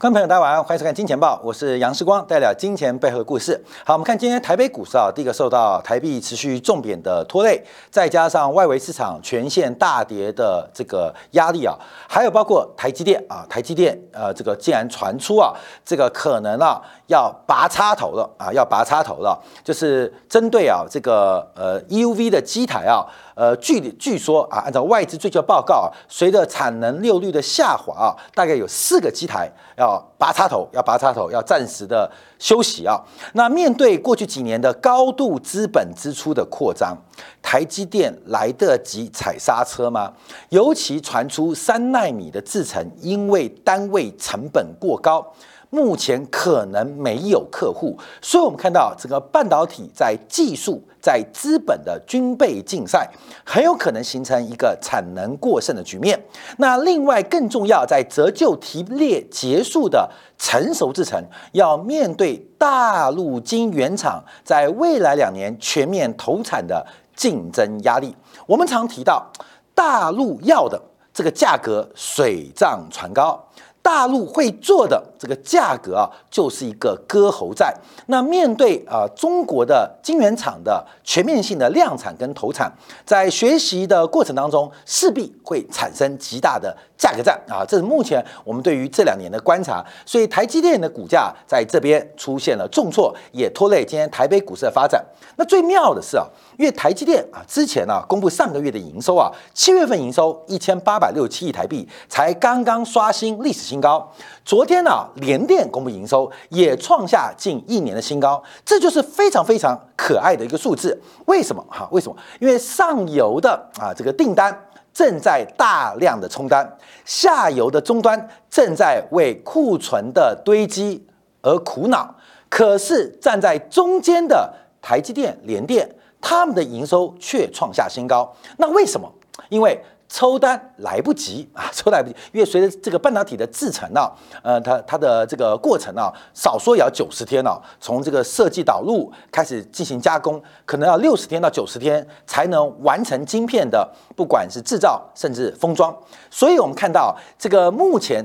观众朋友，大家晚上好，欢迎收看《金钱报》，我是杨世光，带来金钱背后的故事。好，我们看今天台北股市啊，第一个受到台币持续重贬的拖累，再加上外围市场全线大跌的这个压力啊，还有包括台积电啊，台积电呃，这个竟然传出啊，这个可能啊要拔插头了啊，要拔插头了，就是针对啊这个呃 U V 的机台啊。呃，据据说啊，按照外资最近报告啊，随着产能利用率的下滑啊，大概有四个机台要拔插头，要拔插头，要暂时的休息啊。那面对过去几年的高度资本支出的扩张，台积电来得及踩刹车吗？尤其传出三纳米的制程，因为单位成本过高。目前可能没有客户，所以我们看到整个半导体在技术、在资本的军备竞赛，很有可能形成一个产能过剩的局面。那另外更重要，在折旧提列结束的成熟制程，要面对大陆晶圆厂在未来两年全面投产的竞争压力。我们常提到，大陆要的这个价格水涨船高。大陆会做的这个价格啊，就是一个割喉战。那面对啊中国的晶圆厂的全面性的量产跟投产，在学习的过程当中，势必会产生极大的价格战啊。这是目前我们对于这两年的观察。所以台积电的股价在这边出现了重挫，也拖累今天台北股市的发展。那最妙的是啊，因为台积电啊之前呢公布上个月的营收啊，七月份营收一千八百六十七亿台币，才刚刚刷新历史新高。昨天呢，联电公布营收也创下近一年的新高，这就是非常非常可爱的一个数字。为什么哈？为什么？因为上游的啊这个订单正在大量的冲单，下游的终端正在为库存的堆积而苦恼。可是站在中间的。台积电、联电，他们的营收却创下新高。那为什么？因为抽单来不及啊，抽来不及。因为随着这个半导体的制程啊，呃，它它的这个过程啊，少说也要九十天哦。从这个设计导入开始进行加工，可能要六十天到九十天才能完成晶片的，不管是制造甚至封装。所以我们看到这个目前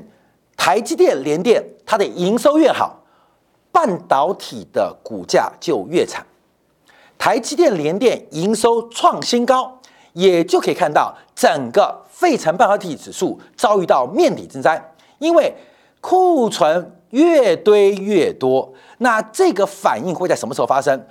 台积电、联电它的营收越好，半导体的股价就越惨。台积电、联电营收创新高，也就可以看到整个费城半导体指数遭遇到面底之灾，因为库存越堆越多。那这个反应会在什么时候发生？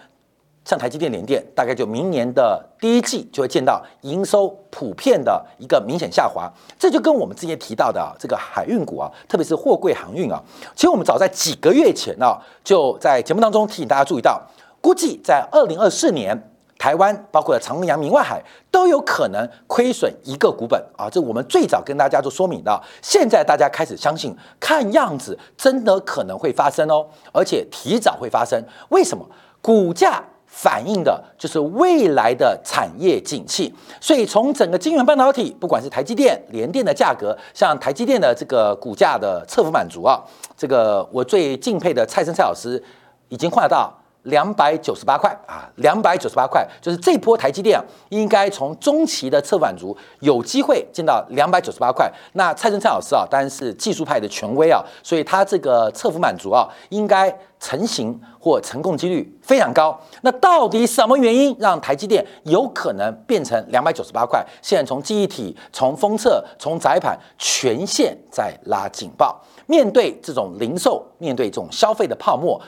像台积电、联电，大概就明年的第一季就会见到营收普遍的一个明显下滑。这就跟我们之前提到的这个海运股啊，特别是货柜航运啊，其实我们早在几个月前啊，就在节目当中提醒大家注意到。估计在二零二四年，台湾包括长阳、明外海都有可能亏损一个股本啊！这我们最早跟大家做说明的，现在大家开始相信，看样子真的可能会发生哦，而且提早会发生。为什么？股价反映的就是未来的产业景气。所以从整个晶圆半导体，不管是台积电、联电的价格，像台积电的这个股价的侧幅满足啊，这个我最敬佩的蔡生蔡老师已经画到。两百九十八块啊，两百九十八块，就是这波台积电应该从中期的侧反足有机会见到两百九十八块。那蔡正蔡老师啊，当然是技术派的权威啊，所以他这个侧幅满足啊，应该成型或成功几率非常高。那到底什么原因让台积电有可能变成两百九十八块？现在从记忆体、从封测、从载盘全线在拉警报。面对这种零售，面对这种消费的泡沫。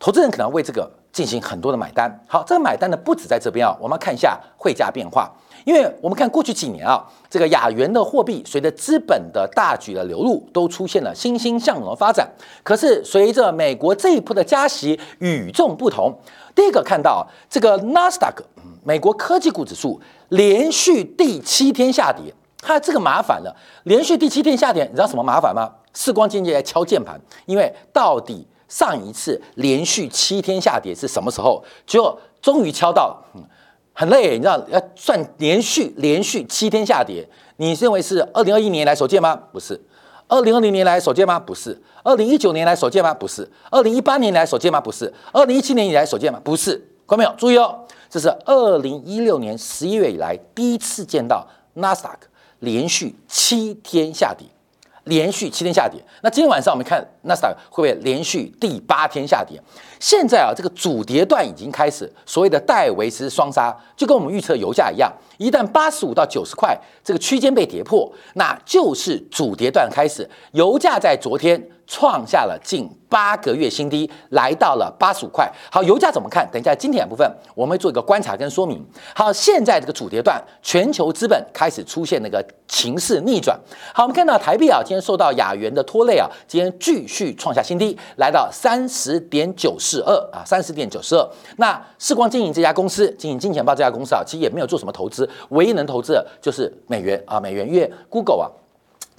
投资人可能为这个进行很多的买单。好，这个买单呢不止在这边啊，我们看一下汇价变化。因为我们看过去几年啊，这个亚元的货币随着资本的大举的流入，都出现了欣欣向荣的发展。可是随着美国这一波的加息与众不同，第一个看到这个纳斯达克，美国科技股指数连续第七天下跌，它这个麻烦了，连续第七天下跌，你知道什么麻烦吗？视光经济来敲键盘，因为到底。上一次连续七天下跌是什么时候？结果终于敲到，很累，你知道要算连续连续七天下跌，你认为是二零二一年来首见吗？不是，二零二零年来首见吗？不是，二零一九年来首见吗？不是，二零一八年来首见吗？不是，二零一七年以来首见吗？不是，看到没有？注意哦，这是二零一六年十一月以来第一次见到纳斯达克连续七天下跌。连续七天下跌。那今天晚上我们看纳斯达克会不会连续第八天下跌？现在啊，这个主跌段已经开始，所谓的戴维斯双杀，就跟我们预测油价一样，一旦八十五到九十块这个区间被跌破，那就是主跌段开始。油价在昨天。创下了近八个月新低，来到了八十五块。好，油价怎么看？等一下，今天部分我们会做一个观察跟说明。好，现在这个主跌段，全球资本开始出现那个情势逆转。好，我们看到台币啊，今天受到亚元的拖累啊，今天继续创下新低，来到三十点九四二啊，三十点九四二。那世光经营这家公司，经营金钱豹这家公司啊，其实也没有做什么投资，唯一能投资的就是美元啊，美元，因为 Google 啊。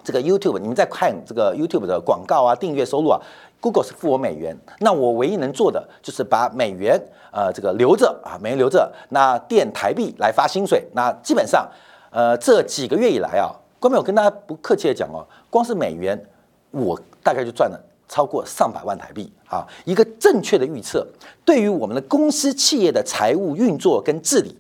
这个 YouTube，你们在看这个 YouTube 的广告啊，订阅收入啊，Google 是付我美元，那我唯一能做的就是把美元呃这个留着啊，美元留着，那垫台币来发薪水。那基本上呃这几个月以来啊，关妹，我跟大家不客气的讲哦，光是美元我大概就赚了超过上百万台币啊。一个正确的预测，对于我们的公司企业的财务运作跟治理。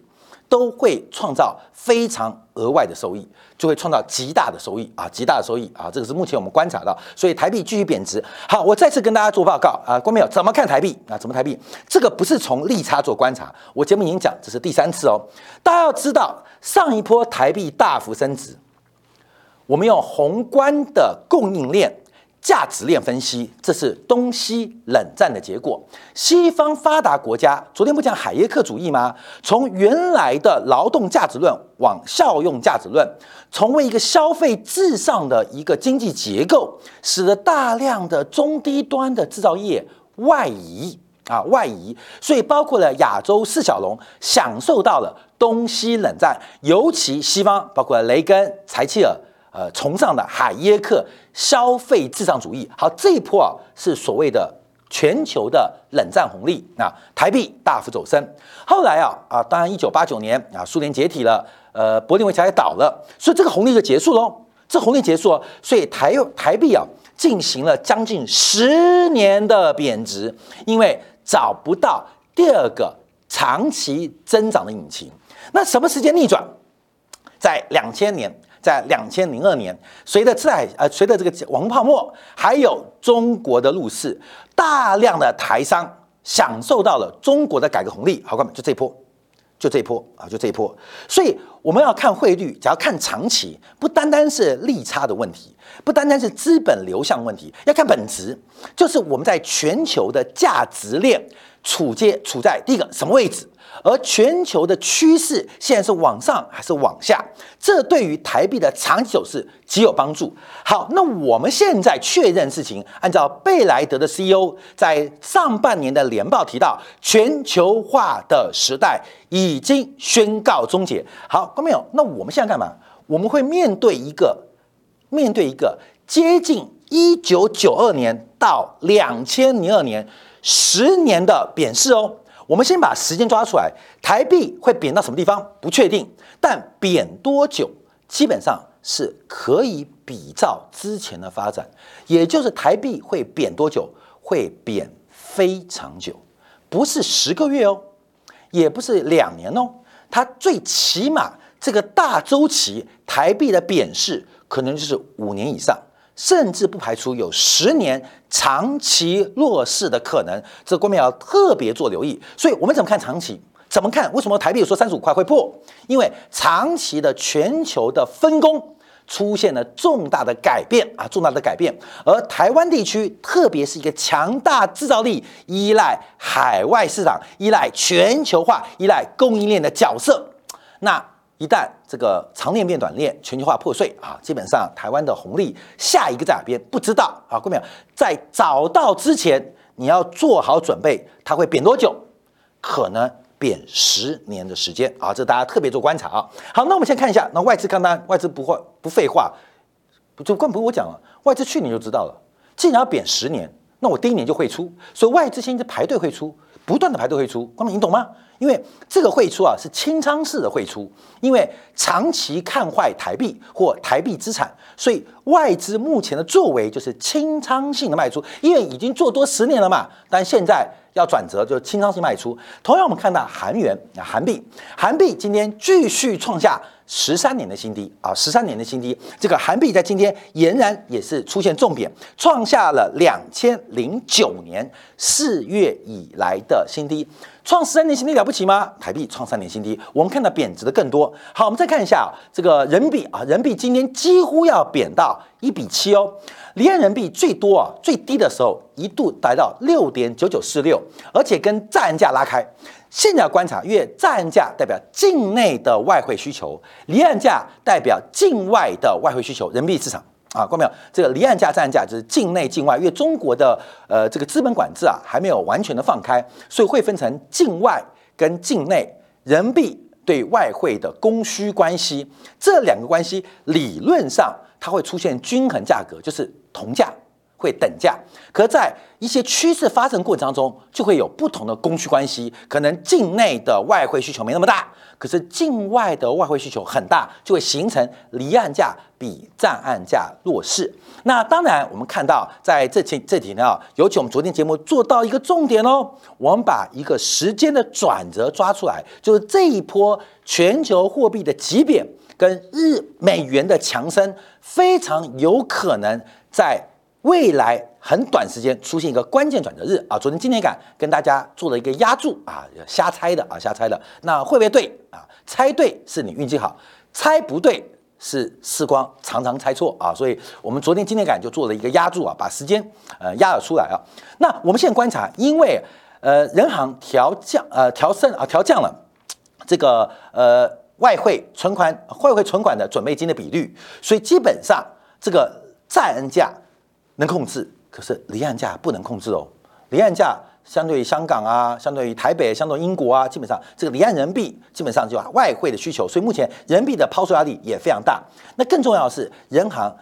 都会创造非常额外的收益，就会创造极大的收益啊，极大的收益啊，这个是目前我们观察到，所以台币继续贬值。好，我再次跟大家做报告啊，观众朋友怎么看台币啊？怎么台币？这个不是从利差做观察，我节目已经讲，这是第三次哦。大家要知道，上一波台币大幅升值，我们用宏观的供应链。价值链分析，这是东西冷战的结果。西方发达国家昨天不讲海耶克主义吗？从原来的劳动价值论往效用价值论，从为一个消费至上的一个经济结构，使得大量的中低端的制造业外移啊外移，所以包括了亚洲四小龙享受到了东西冷战，尤其西方包括雷根、柴契尔。呃，崇尚的海耶克消费至上主义，好，这一波啊是所谓的全球的冷战红利那，台币大幅走升。后来啊啊，当然一九八九年啊，苏联解体了，呃，柏林围墙也倒了，所以这个红利就结束喽。这红利结束，所以台台币啊进行了将近十年的贬值，因为找不到第二个长期增长的引擎。那什么时间逆转？在两千年。在两千零二年，随着次海呃，随着这个网红泡沫，还有中国的入市，大量的台商享受到了中国的改革红利。好，哥们，就这一波，就这一波啊，就这一波。所以我们要看汇率，只要看长期，不单单是利差的问题，不单单是资本流向问题，要看本质，就是我们在全球的价值链处接处在第一个什么位置。而全球的趋势现在是往上还是往下？这对于台币的长期走势极有帮助。好，那我们现在确认事情，按照贝莱德的 CEO 在上半年的年报提到，全球化的时代已经宣告终结。好，观众朋友，那我们现在干嘛？我们会面对一个面对一个接近一九九二年到两千零二年十年的贬势哦。我们先把时间抓出来，台币会贬到什么地方不确定，但贬多久基本上是可以比照之前的发展，也就是台币会贬多久，会贬非常久，不是十个月哦，也不是两年哦，它最起码这个大周期台币的贬势可能就是五年以上。甚至不排除有十年长期弱势的可能，这个国民要特别做留意。所以，我们怎么看长期？怎么看？为什么台币说三十五块会破？因为长期的全球的分工出现了重大的改变啊，重大的改变。而台湾地区，特别是一个强大制造力、依赖海外市场、依赖全球化、依赖供应链的角色，那。一旦这个长链变短链，全球化破碎啊，基本上台湾的红利下一个在哪边不知道啊？各位在找到之前，你要做好准备，它会贬多久？可能贬十年的时间啊！这大家特别做观察啊。好，那我们先看一下，那外资刚刚外资不会不废话，就更不用我讲了，外资去年就知道了，既然要贬十年，那我第一年就会出，所以外资现在排队会出，不断的排队会出，光明你懂吗？因为这个汇出啊是清仓式的汇出，因为长期看坏台币或台币资产，所以外资目前的作为就是清仓性的卖出，因为已经做多十年了嘛。但现在要转折，就是清仓性卖出。同样，我们看到韩元啊，韩币，韩币今天继续创下十三年的新低啊，十三年的新低。这个韩币在今天仍然也是出现重贬，创下了两千零九年四月以来的新低。创十三年新低了不起吗？台币创三年新低，我们看到贬值的更多。好，我们再看一下这个人民币啊，人民币今天几乎要贬到一比七哦。离岸人民币最多啊，最低的时候一度达到六点九九四六，而且跟在岸价拉开。现在观察，因为在岸价代表境内的外汇需求，离岸价代表境外的外汇需求，人民币市场。啊，看到没有？这个离岸价、在岸价就是境内、境外，因为中国的呃这个资本管制啊还没有完全的放开，所以会分成境外跟境内人民币对外汇的供需关系。这两个关系理论上它会出现均衡价格，就是同价会等价。可在一些趋势发生过程当中，就会有不同的供需关系，可能境内的外汇需求没那么大。可是境外的外汇需求很大，就会形成离岸价比在岸价弱势。那当然，我们看到在这期这几天啊，尤其我们昨天节目做到一个重点哦，我们把一个时间的转折抓出来，就是这一波全球货币的急贬跟日美元的强升，非常有可能在。未来很短时间出现一个关键转折日啊！昨天今天感跟大家做了一个压注啊，瞎猜的啊，瞎猜的。那会不会对啊？猜对是你运气好，猜不对是时光常常猜错啊。所以我们昨天今天感就做了一个压注啊，把时间呃压了出来啊。那我们现在观察，因为呃人行调降呃调升啊调降了这个呃外汇存款外汇存款的准备金的比率，所以基本上这个在岸价。能控制，可是离岸价不能控制哦。离岸价相对于香港啊，相对于台北，相对英国啊，基本上这个离岸人民币基本上就外汇的需求，所以目前人民币的抛售压力也非常大。那更重要的是，人行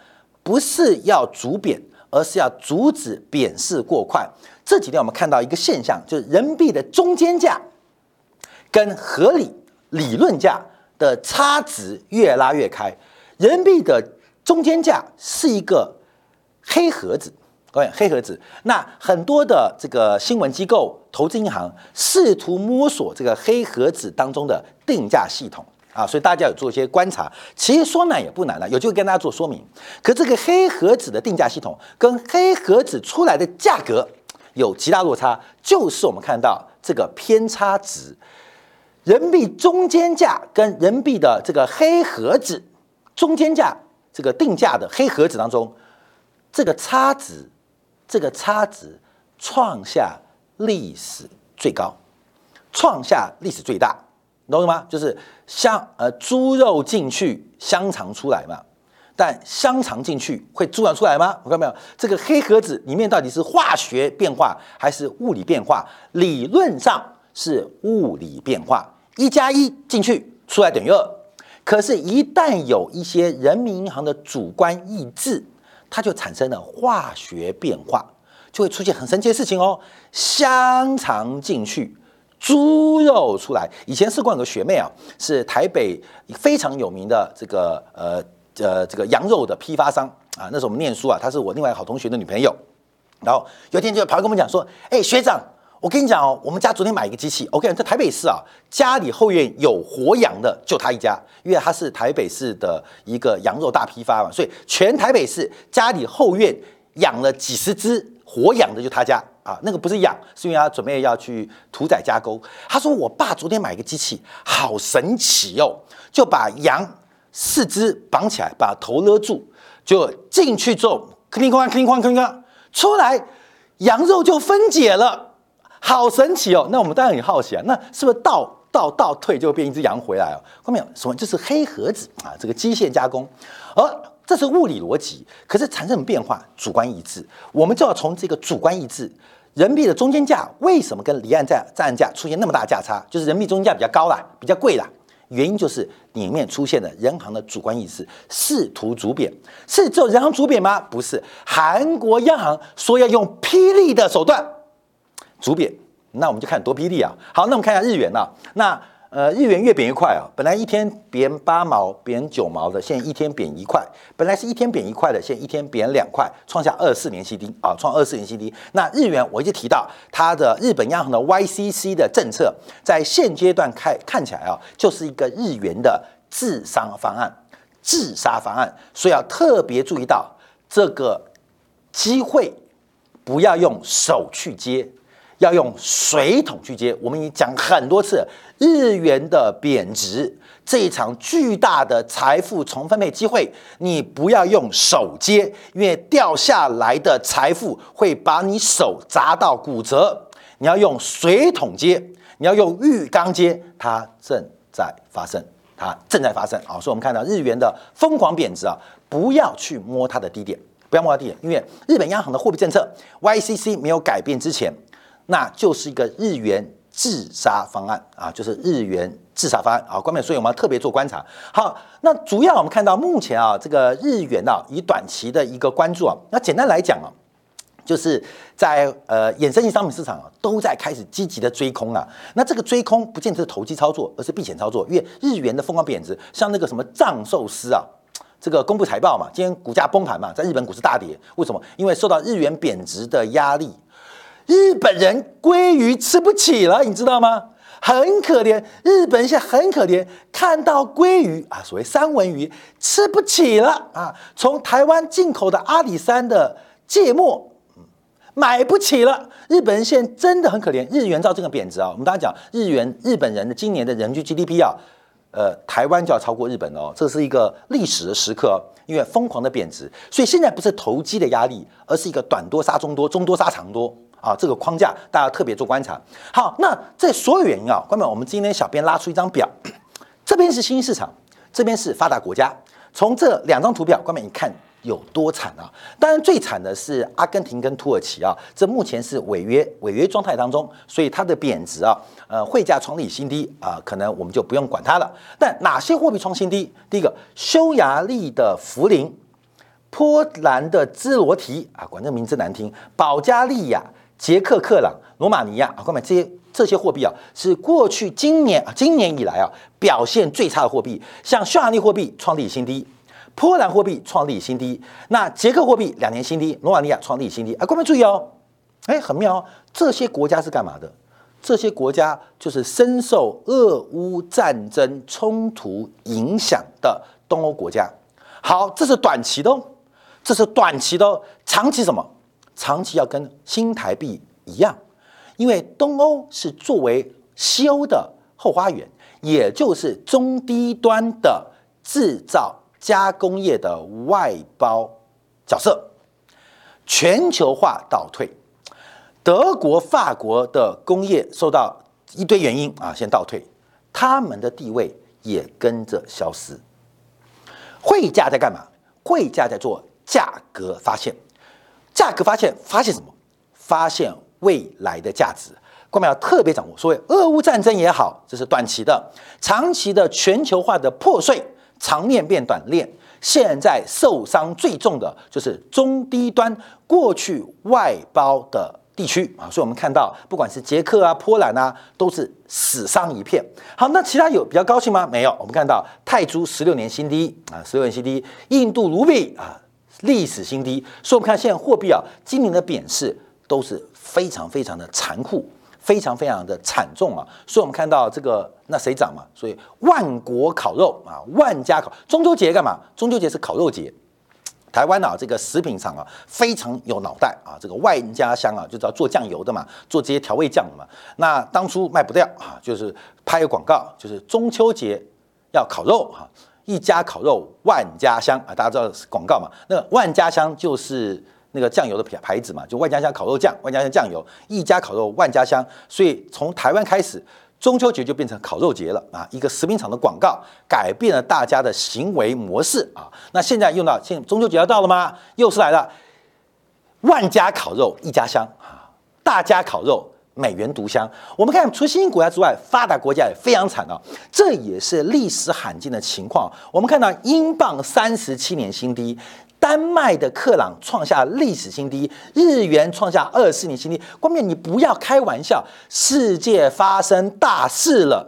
不是要逐贬，而是要阻止贬势过快。这几天我们看到一个现象，就是人民币的中间价跟合理理论价的差值越拉越开。人民币的中间价是一个。黑盒子，各位，黑盒子。那很多的这个新闻机构、投资银行试图摸索这个黑盒子当中的定价系统啊，所以大家有做一些观察。其实说难也不难了，有机会跟大家做说明。可这个黑盒子的定价系统跟黑盒子出来的价格有极大落差，就是我们看到这个偏差值，人民币中间价跟人民币的这个黑盒子中间价这个定价的黑盒子当中。这个差值，这个差值创下历史最高，创下历史最大，懂了吗？就是香呃猪肉进去，香肠出来嘛。但香肠进去会猪肉出来吗？我看到没有？这个黑盒子里面到底是化学变化还是物理变化？理论上是物理变化，一加一进去出来等于二。可是，一旦有一些人民银行的主观意志。它就产生了化学变化，就会出现很神奇的事情哦。香肠进去，猪肉出来。以前试过有个学妹啊，是台北非常有名的这个呃呃这个羊肉的批发商啊。那时候我们念书啊，她是我另外好同学的女朋友。然后有一天就跑来跟我们讲说：“哎，学长。”我跟你讲哦，我们家昨天买一个机器，OK，在台北市啊，家里后院有活羊的就他一家，因为他是台北市的一个羊肉大批发嘛，所以全台北市家里后院养了几十只活养的就他家啊，那个不是养，是因为他准备要去屠宰加工。他说我爸昨天买一个机器，好神奇哦，就把羊四肢绑起来，把头勒住，就进去之后，哐哐哐哐哐哐，出来羊肉就分解了。好神奇哦！那我们当然很好奇啊，那是不是倒倒倒退就变一只羊回来哦？后面什么？就是黑盒子啊，这个机械加工，而这是物理逻辑，可是产生变化，主观意志，我们就要从这个主观意志，人民币的中间价为什么跟离岸价、在岸价出现那么大价差？就是人民币中间价比较高啦，比较贵啦，原因就是里面出现了人行的主观意识，试图主贬，是只有人行主贬吗？不是，韩国央行说要用霹雳的手段。主贬，那我们就看多霹雳啊！好，那我们看一下日元啊。那呃，日元越贬越快啊。本来一天贬八毛、贬九毛的，现在一天贬一块。本来是一天贬一块的，现在一天贬两块，创下二四年新低啊！创二四年新低。那日元我一直提到它的日本央行的 YCC 的政策，在现阶段看看起来啊，就是一个日元的自杀方案，自杀方案，所以要特别注意到这个机会，不要用手去接，要用水桶去接。我们已经讲很多次，日元的贬值这一场巨大的财富重分配机会，你不要用手接，因为掉下来的财富会把你手砸到骨折。你要用水桶接，你要用浴缸接，它正在发生。它正在发生啊，所以我们看到日元的疯狂贬值啊，不要去摸它的低点，不要摸它低点，因为日本央行的货币政策 YCC 没有改变之前，那就是一个日元自杀方案啊，就是日元自杀方案啊，关键所以我们要特别做观察。好，那主要我们看到目前啊，这个日元啊，以短期的一个关注啊，那简单来讲啊。就是在呃衍生性商品市场啊，都在开始积极的追空啊。那这个追空不见得是投机操作，而是避险操作。因为日元的疯狂贬值，像那个什么藏寿司啊，这个公布财报嘛，今天股价崩盘嘛，在日本股市大跌。为什么？因为受到日元贬值的压力，日本人鲑鱼吃不起了，你知道吗？很可怜，日本现在很可怜，看到鲑鱼啊，所谓三文鱼吃不起了啊。从台湾进口的阿里山的芥末。买不起了，日本人现在真的很可怜。日元照这个贬值啊，我们刚才讲日元，日本人的今年的人均 GDP 啊，呃，台湾就要超过日本哦，这是一个历史的时刻，因为疯狂的贬值，所以现在不是投机的压力，而是一个短多杀中多，中多杀长多啊，这个框架大家特别做观察。好，那这所有原因啊，关本我们今天小编拉出一张表，这边是新兴市场，这边是发达国家，从这两张图表，关本一看。有多惨啊！当然最惨的是阿根廷跟土耳其啊，这目前是违约违约状态当中，所以它的贬值啊，呃，汇价创历史新低啊，可能我们就不用管它了。但哪些货币创新低？第一个，匈牙利的福林，波兰的兹罗提啊，管这名字难听，保加利亚、捷克克朗、罗马尼亚啊，各位这些这些货币啊，是过去今年啊今年以来啊表现最差的货币，像匈牙利货币创历史新低。波兰货币创历史新低，那捷克货币两年新低，罗马尼亚创历史新低。啊，各位注意哦，哎，很妙哦，这些国家是干嘛的？这些国家就是深受俄乌战争冲突影响的东欧国家。好，这是短期的哦，这是短期的哦，长期什么？长期要跟新台币一样，因为东欧是作为西欧的后花园，也就是中低端的制造。加工业的外包角色，全球化倒退，德国、法国的工业受到一堆原因啊，先倒退，他们的地位也跟着消失。汇价在干嘛？汇价在做价格发现，价格发现发现什么？发现未来的价值。关键要特别掌握，所谓俄乌战争也好，这是短期的；长期的全球化的破碎。长链变短链，现在受伤最重的就是中低端过去外包的地区啊，所以我们看到不管是捷克啊、波兰啊，都是死伤一片。好，那其他有比较高兴吗？没有，我们看到泰铢十六年新低啊，十六年新低，印度卢比啊历史新低，所以我们看现在货币啊，今年的贬势都是非常非常的残酷。非常非常的惨重啊，所以我们看到这个那谁涨嘛？所以万国烤肉啊，万家烤中秋节干嘛？中秋节是烤肉节。台湾啊，这个食品厂啊非常有脑袋啊，这个万家香啊就知道做酱油的嘛，做这些调味酱的嘛。那当初卖不掉啊，就是拍个广告，就是中秋节要烤肉哈，一家烤肉万家香啊，大家知道广告嘛？那万家香就是。那个酱油的牌牌子嘛，就万家香烤肉酱，万家香酱油，一家烤肉万家香，所以从台湾开始，中秋节就变成烤肉节了啊！一个食品厂的广告改变了大家的行为模式啊！那现在用到现中秋节要到了吗？又是来了，万家烤肉一家香啊，大家烤肉美元独香。我们看除新兴国家之外，发达国家也非常惨啊，这也是历史罕见的情况。我们看到英镑三十七年新低。丹麦的克朗创下历史新低，日元创下二十年新低。关键你不要开玩笑，世界发生大事了，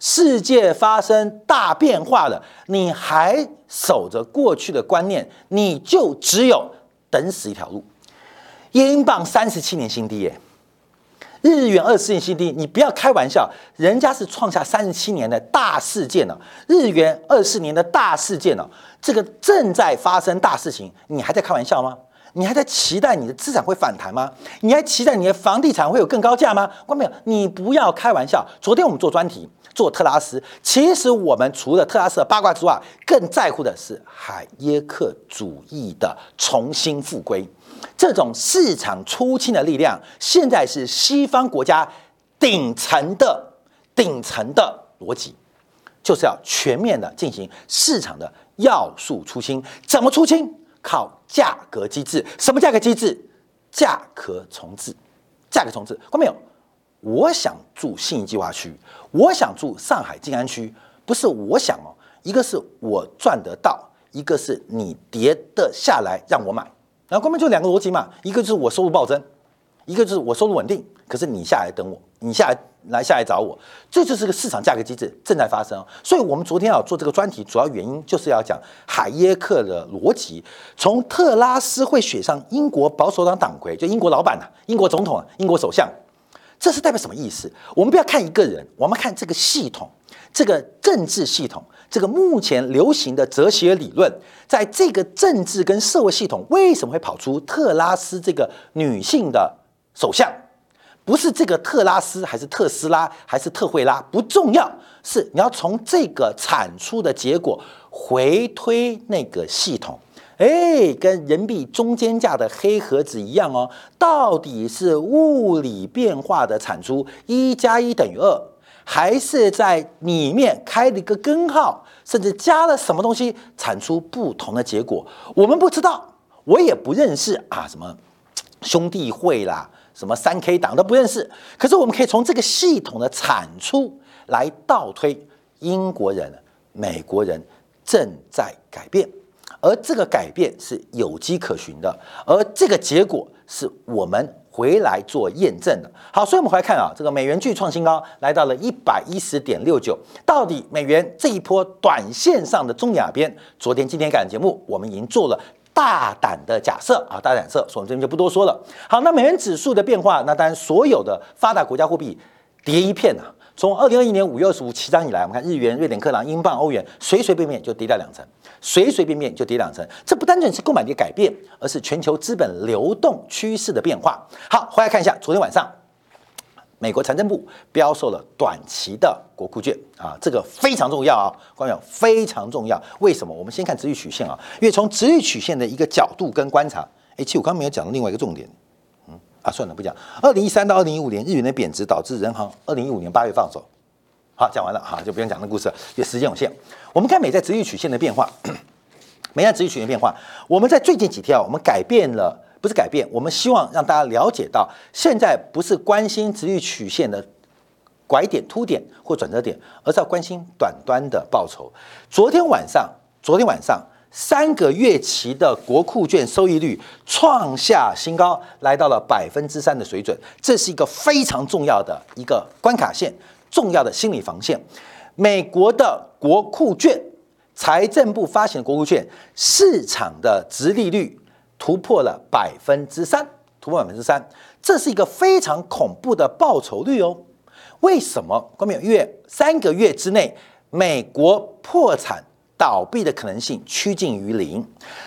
世界发生大变化了，你还守着过去的观念，你就只有等死一条路。英镑三十七年新低耶，日元二十年新低，你不要开玩笑，人家是创下三十七年的大事件了。日元二十年的大事件了，这个正在发生大事情，你还在开玩笑吗？你还在期待你的资产会反弹吗？你还期待你的房地产会有更高价吗？关没有？你不要开玩笑。昨天我们做专题做特拉斯，其实我们除了特拉斯的八卦之外，更在乎的是海耶克主义的重新复归。这种市场出清的力量，现在是西方国家顶层的顶层的逻辑，就是要全面的进行市场的要素出清。怎么出清？靠价格机制。什么价格机制？价格重置。价格重置，看到没有？我想住信义计划区，我想住上海静安区，不是我想哦，一个是我赚得到，一个是你跌得下来让我买。然后根本就两个逻辑嘛，一个就是我收入暴增，一个就是我收入稳定。可是你下来等我，你下来来下来找我，这就是个市场价格机制正在发生。所以我们昨天要做这个专题，主要原因就是要讲海耶克的逻辑，从特拉斯会选上英国保守党党魁，就英国老板呐，英国总统，英国首相，这是代表什么意思？我们不要看一个人，我们看这个系统，这个政治系统。这个目前流行的哲学理论，在这个政治跟社会系统为什么会跑出特拉斯这个女性的首相？不是这个特拉斯，还是特斯拉，还是特惠拉？不重要，是你要从这个产出的结果回推那个系统。哎，跟人民币中间价的黑盒子一样哦，到底是物理变化的产出，一加一等于二。还是在里面开了一个根号，甚至加了什么东西，产出不同的结果。我们不知道，我也不认识啊，什么兄弟会啦，什么三 K 党都不认识。可是我们可以从这个系统的产出来倒推，英国人、美国人正在改变，而这个改变是有迹可循的，而这个结果是我们。回来做验证的。好，所以我们回来看啊，这个美元巨创新高，来到了一百一十点六九。到底美元这一波短线上的中亚边，昨天、今天赶节目，我们已经做了大胆的假设啊，大胆设，所以我们这边就不多说了。好，那美元指数的变化，那当然所有的发达国家货币跌一片啊。从二零二一年五月二十五起涨以来，我们看日元、瑞典克朗、英镑、欧元，随随便便就跌掉两成，随随便便就跌两成。这不单纯是购买力改变，而是全球资本流动趋势的变化。好，回来看一下，昨天晚上美国财政部标售了短期的国库券啊，这个非常重要啊，观众非常重要。为什么？我们先看直率曲线啊，因为从直率曲线的一个角度跟观察，哎，其实我刚刚没有讲到另外一个重点。啊，算了，不讲。二零一三到二零一五年，日元的贬值导致人行二零一五年八月放手。好，讲完了哈，就不用讲那故事了，也时间有限。我们看美债直率曲线的变化，美债直率曲线变化，我们在最近几天啊，我们改变了，不是改变，我们希望让大家了解到，现在不是关心直率曲线的拐点、凸点或转折点，而是要关心短端的报酬。昨天晚上，昨天晚上。三个月期的国库券收益率创下新高，来到了百分之三的水准，这是一个非常重要的一个关卡线，重要的心理防线。美国的国库券，财政部发行的国库券，市场的值利率突破了百分之三，突破百分之三，这是一个非常恐怖的报酬率哦。为什么？关明月三个月之内，美国破产。倒闭的可能性趋近于零，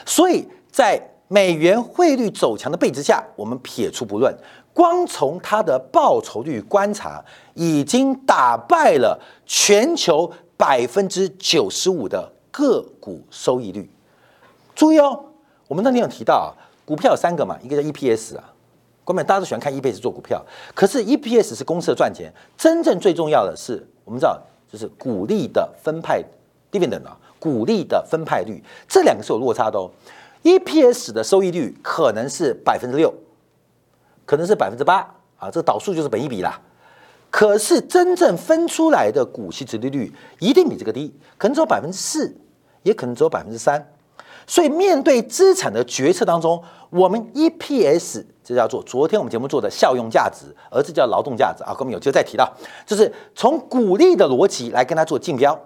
所以在美元汇率走强的背景下，我们撇除不论，光从它的报酬率观察，已经打败了全球百分之九十五的个股收益率。注意哦，我们那天有提到啊，股票有三个嘛，一个叫 EPS 啊，关键大家都喜欢看 EPS 做股票，可是 EPS 是公司的赚钱，真正最重要的是，我们知道就是股利的分派 dividend 啊。股利的分派率，这两个是有落差的哦。EPS 的收益率可能是百分之六，可能是百分之八啊，这个导数就是本一比啦。可是真正分出来的股息值利率一定比这个低，可能只有百分之四，也可能只有百分之三。所以面对资产的决策当中，我们 EPS 这叫做昨天我们节目做的效用价值，而这叫劳动价值啊。后面有机会再提到，就是从股利的逻辑来跟它做竞标。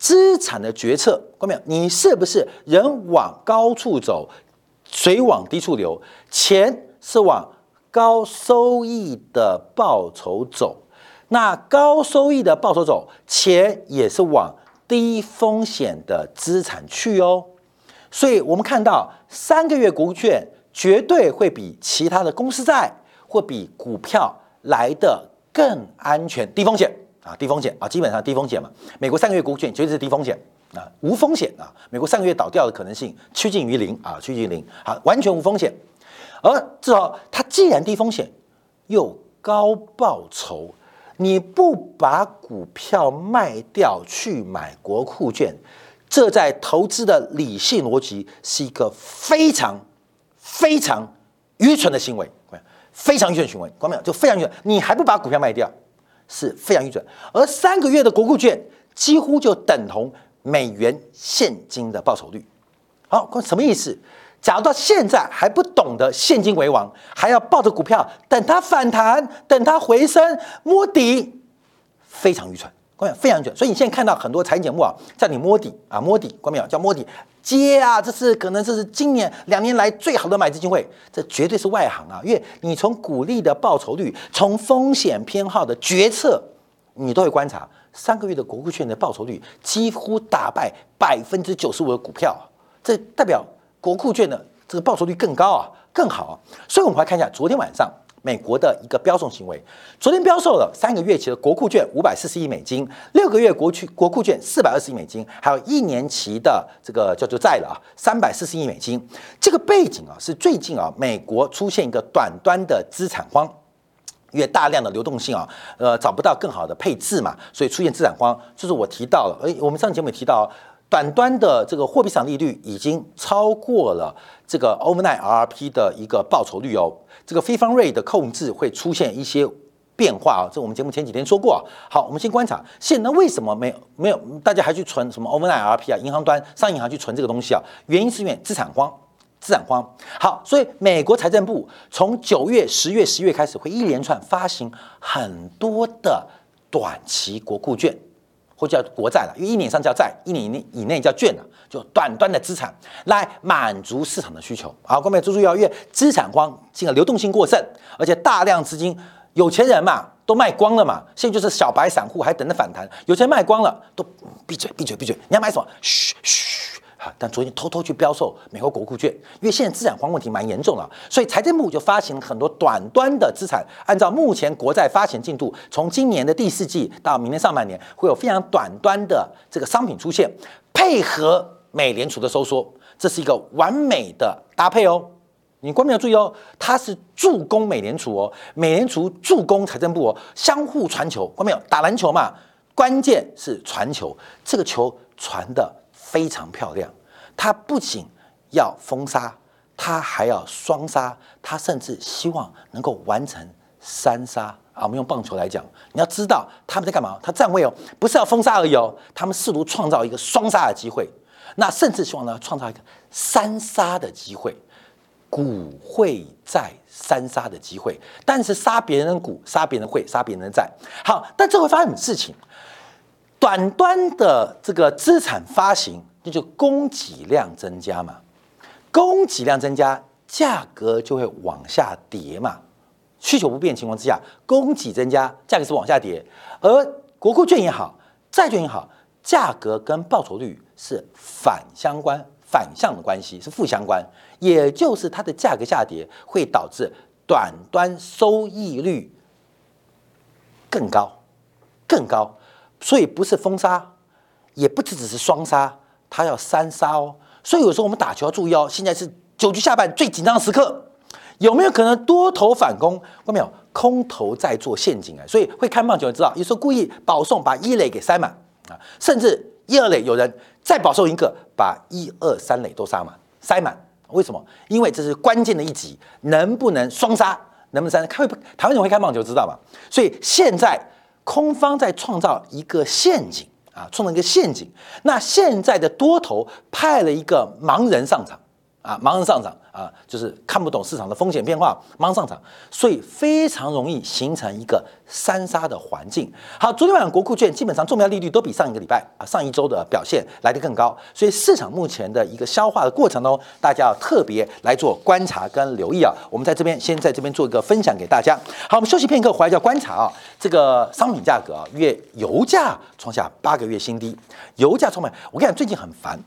资产的决策，看没有？你是不是人往高处走，水往低处流？钱是往高收益的报酬走。那高收益的报酬走，钱也是往低风险的资产去哦。所以我们看到三个月国库券绝对会比其他的公司债或比股票来的更安全、低风险啊，低风险啊，基本上低风险嘛。美国三个月国库券绝对是低风险啊，无风险啊。美国三个月倒掉的可能性趋近于零啊，趋近于零，好，完全无风险。而至少它既然低风险又高报酬。你不把股票卖掉去买国库券，这在投资的理性逻辑是一个非常非常愚蠢的行为，非常愚蠢行为，关没有？就非常愚蠢。你还不把股票卖掉，是非常愚蠢。而三个月的国库券几乎就等同美元现金的报酬率。好，什么意思？假如到现在还不懂得现金为王，还要抱着股票等它反弹、等它回升、摸底，非常愚蠢，关非常愚蠢。所以你现在看到很多财经节目啊，叫你摸底啊，摸底，关没有？叫摸底接啊，这是可能这是今年两年来最好的买资机会，这绝对是外行啊。因为你从股利的报酬率、从风险偏好的决策，你都会观察三个月的国库券的报酬率几乎打败百分之九十五的股票，这代表。国库券的这个报酬率更高啊，更好，所以我们来看一下昨天晚上美国的一个标售行为。昨天标售了三个月期的国库券五百四十亿美金，六个月国区国库券四百二十亿美金，还有一年期的这个叫做债了啊，三百四十亿美金。这个背景啊是最近啊美国出现一个短端的资产荒，因为大量的流动性啊，呃找不到更好的配置嘛，所以出现资产荒。就是我提到了，哎，我们上节目也提到。短端的这个货币市场利率已经超过了这个 overnight RRP 的一个报酬率哦，这个非方瑞的控制会出现一些变化啊，这我们节目前几天说过。好，我们先观察，现在为什么没有没有大家还去存什么 overnight RRP 啊？银行端上银行去存这个东西啊？原因是因为资产荒，资产荒。好，所以美国财政部从九月、十月、十月开始会一连串发行很多的短期国库券。或叫国债了，因为一年以上叫债，一年以内以内叫券了，就短端的资产来满足市场的需求。好，各位注意要因为资产荒，进而流动性过剩，而且大量资金，有钱人嘛都卖光了嘛，现在就是小白散户还等着反弹，有钱卖光了都闭嘴闭嘴闭嘴，你要买什么？嘘嘘。但昨天偷偷去标售美国国库券，因为现在资产荒问题蛮严重了，所以财政部就发行了很多短端的资产。按照目前国债发行进度，从今年的第四季到明年上半年，会有非常短端的这个商品出现，配合美联储的收缩，这是一个完美的搭配哦。你关键要注意哦，它是助攻美联储哦，美联储助攻财政部哦，相互传球。关没有？打篮球嘛，关键是传球，这个球传的。非常漂亮，他不仅要封杀，他还要双杀，他甚至希望能够完成三杀啊！我们用棒球来讲，你要知道他们在干嘛？他站位哦，不是要封杀而已哦，他们试图创造一个双杀的机会，那甚至希望呢创造一个三杀的机会，股会在三杀的机会，但是杀别人的股，杀别人的会，杀别人的债。好，但这会发生什么事情？短端的这个资产发行，那就供给量增加嘛，供给量增加，价格就会往下跌嘛。需求不变情况之下，供给增加，价格是往下跌。而国库券也好，债券也好，价格跟报酬率是反相关、反向的关系，是负相关。也就是它的价格下跌，会导致短端收益率更高，更高。所以不是封杀，也不只只是双杀，他要三杀哦。所以有时候我们打球要注意哦。现在是九局下半最紧张的时刻，有没有可能多头反攻？看没有？空头在做陷阱啊！所以会看棒球知道，有时候故意保送把一垒给塞满啊，甚至一二垒有人再保送一个，把一二三垒都杀满塞满。为什么？因为这是关键的一集，能不能双杀？能不能三？看会台湾人会看棒球知道吗？所以现在。空方在创造一个陷阱啊，创造一个陷阱。那现在的多头派了一个盲人上场，啊，盲人上涨啊，就是看不懂市场的风险变化，盲上涨，所以非常容易形成一个三杀的环境。好，昨天晚上国库券基本上重要利率都比上一个礼拜啊上一周的表现来得更高，所以市场目前的一个消化的过程中，大家要特别来做观察跟留意啊。我们在这边先在这边做一个分享给大家。好，我们休息片刻，回来就要观察啊，这个商品价格啊，月油价创下八个月新低，油价创满，我跟你讲，最近很烦，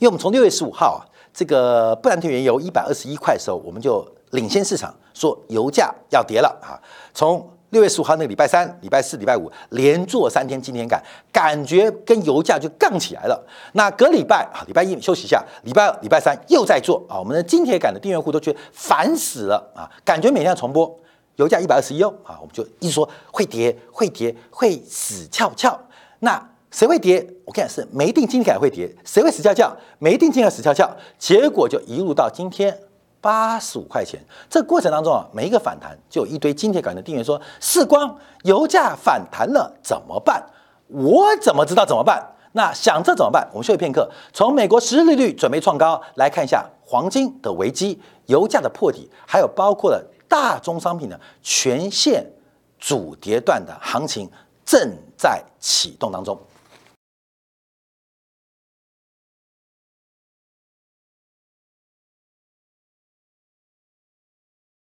因为我们从六月十五号啊。这个布兰特原油一百二十一块的时候，我们就领先市场说油价要跌了啊！从六月十五号那个礼拜三、礼拜四、礼拜五连做三天，今天感感觉跟油价就杠起来了。那隔礼拜啊，礼拜一休息一下，礼拜二、礼拜三又在做啊。我们的金铁杆的订阅户都觉得烦死了啊！感觉每天要重播，油价一百二十一哦啊，我们就一直说会跌、会跌、会死翘翘。那谁会跌？我看是没定金铁会跌，谁会死翘翘？没定金铁死翘翘，结果就一路到今天八十五块钱。这过程当中啊，每一个反弹就有一堆金铁杆的订员说：“世光，油价反弹了怎么办？我怎么知道怎么办？那想这怎么办？我们休息片刻，从美国实利率准备创高来看一下黄金的危机、油价的破底，还有包括了大宗商品的全线主跌段的行情正在启动当中。